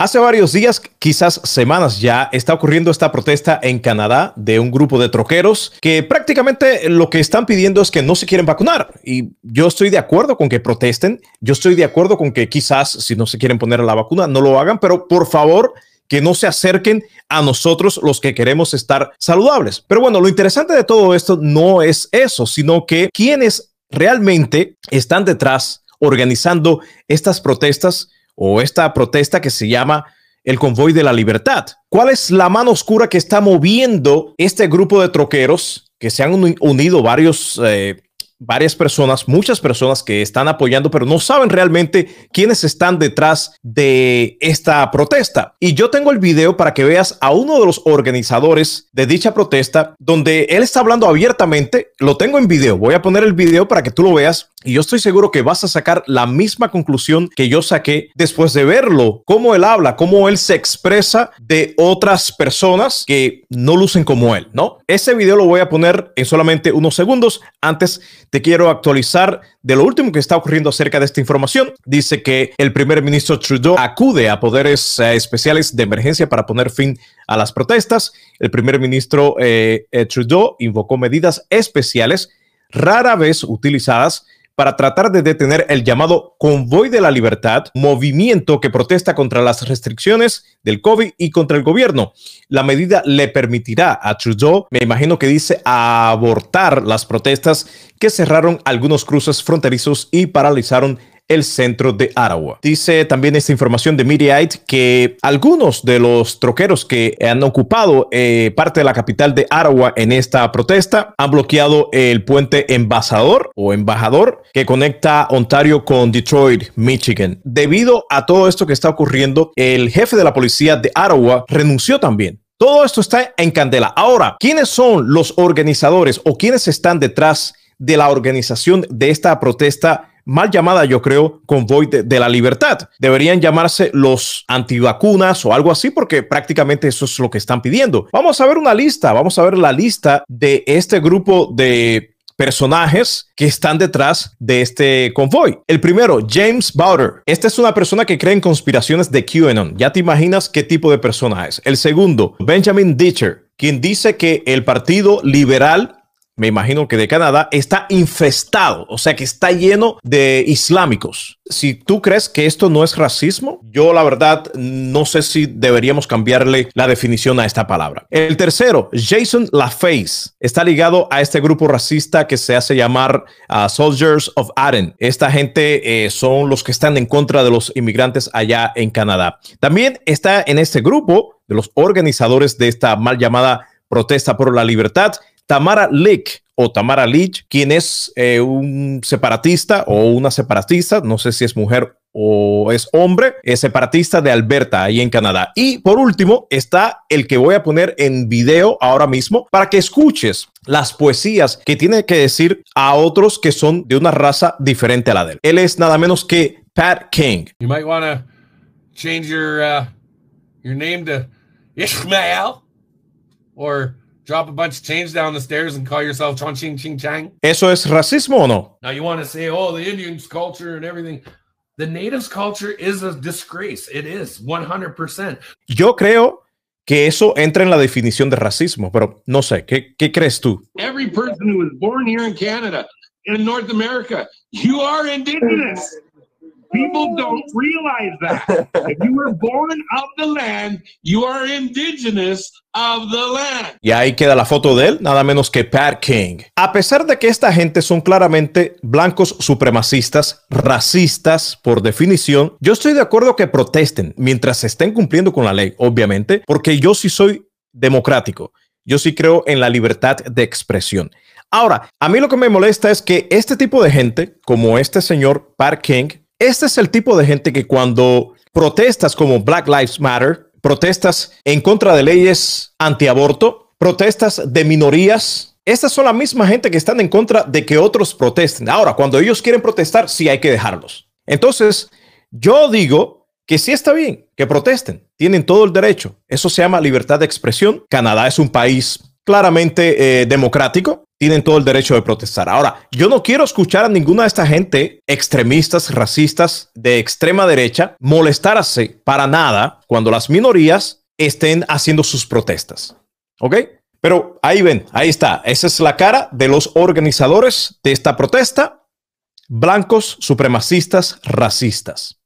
Hace varios días, quizás semanas ya, está ocurriendo esta protesta en Canadá de un grupo de troqueros que prácticamente lo que están pidiendo es que no se quieren vacunar. Y yo estoy de acuerdo con que protesten. Yo estoy de acuerdo con que quizás si no se quieren poner la vacuna, no lo hagan, pero por favor, que no se acerquen a nosotros los que queremos estar saludables. Pero bueno, lo interesante de todo esto no es eso, sino que quienes realmente están detrás organizando estas protestas o esta protesta que se llama el convoy de la libertad. ¿Cuál es la mano oscura que está moviendo este grupo de troqueros que se han unido varios eh, varias personas, muchas personas que están apoyando, pero no saben realmente quiénes están detrás de esta protesta. Y yo tengo el video para que veas a uno de los organizadores de dicha protesta, donde él está hablando abiertamente. Lo tengo en video. Voy a poner el video para que tú lo veas. Y yo estoy seguro que vas a sacar la misma conclusión que yo saqué después de verlo, cómo él habla, cómo él se expresa de otras personas que no lucen como él, ¿no? Ese video lo voy a poner en solamente unos segundos. Antes te quiero actualizar de lo último que está ocurriendo acerca de esta información. Dice que el primer ministro Trudeau acude a poderes eh, especiales de emergencia para poner fin a las protestas. El primer ministro eh, eh, Trudeau invocó medidas especiales rara vez utilizadas para tratar de detener el llamado Convoy de la Libertad, movimiento que protesta contra las restricciones del COVID y contra el gobierno. La medida le permitirá a Trudeau, me imagino que dice, abortar las protestas que cerraron algunos cruces fronterizos y paralizaron el centro de Aragua. Dice también esta información de Mediaite que algunos de los troqueros que han ocupado eh, parte de la capital de Aragua en esta protesta han bloqueado el puente embajador o embajador que conecta Ontario con Detroit, Michigan. Debido a todo esto que está ocurriendo, el jefe de la policía de Aragua renunció también. Todo esto está en candela. Ahora, ¿quiénes son los organizadores o quiénes están detrás de la organización de esta protesta mal llamada, yo creo, convoy de, la libertad. Deberían llamarse los antivacunas o algo así, porque prácticamente eso es lo que están pidiendo. Vamos a ver una lista, vamos a ver la lista de este grupo de personajes que están detrás de este convoy. El primero, James Bowder. Esta es una persona que cree en conspiraciones de QAnon. Ya te imaginas qué tipo de persona es. El segundo, Benjamin Ditcher, quien dice que el Partido Liberal me imagino que de Canadá, está infestado, o sea que está lleno de islámicos. Si tú crees que esto no es racismo, yo la verdad no sé si deberíamos cambiarle la definición a esta palabra. El tercero, Jason LaFace, está ligado a este grupo racista que se hace llamar uh, Soldiers of Aden. Esta gente eh, son los que están en contra de los inmigrantes allá en Canadá. También está en este grupo de los organizadores de esta mal llamada protesta por la libertad Tamara Lick o Tamara Leach, quien es eh, un separatista o una separatista, no sé si es mujer o es hombre, es separatista de Alberta, ahí en Canadá. Y por último está el que voy a poner en video ahora mismo para que escuches las poesías que tiene que decir a otros que son de una raza diferente a la de él. Él es nada menos que Pat King. You might want to change your, uh, your name to Ishmael or drop a bunch of change down the stairs and call yourself Chong Ching Ching Chang? ¿Eso es racismo o no? Now you want to say, oh, the Indians culture and everything. The natives culture is a disgrace. It is 100%. Yo creo que eso entra en la definición de racismo, pero no sé, ¿qué, qué crees tú? Every person who was born here in Canada, in North America, you are indigenous. People don't realize that. If you were born of the land, you are indigenous of the land. Y ahí queda la foto de él, nada menos que Pat King. A pesar de que esta gente son claramente blancos supremacistas, racistas por definición, yo estoy de acuerdo que protesten mientras estén cumpliendo con la ley, obviamente, porque yo sí soy democrático. Yo sí creo en la libertad de expresión. Ahora, a mí lo que me molesta es que este tipo de gente, como este señor Pat King, este es el tipo de gente que cuando protestas como Black Lives Matter, protestas en contra de leyes antiaborto, protestas de minorías, estas son la misma gente que están en contra de que otros protesten. Ahora, cuando ellos quieren protestar, sí hay que dejarlos. Entonces, yo digo que sí está bien que protesten, tienen todo el derecho. Eso se llama libertad de expresión. Canadá es un país claramente eh, democrático. Tienen todo el derecho de protestar. Ahora, yo no quiero escuchar a ninguna de esta gente, extremistas, racistas, de extrema derecha, molestarse para nada cuando las minorías estén haciendo sus protestas. ¿Ok? Pero ahí ven, ahí está. Esa es la cara de los organizadores de esta protesta, blancos, supremacistas, racistas.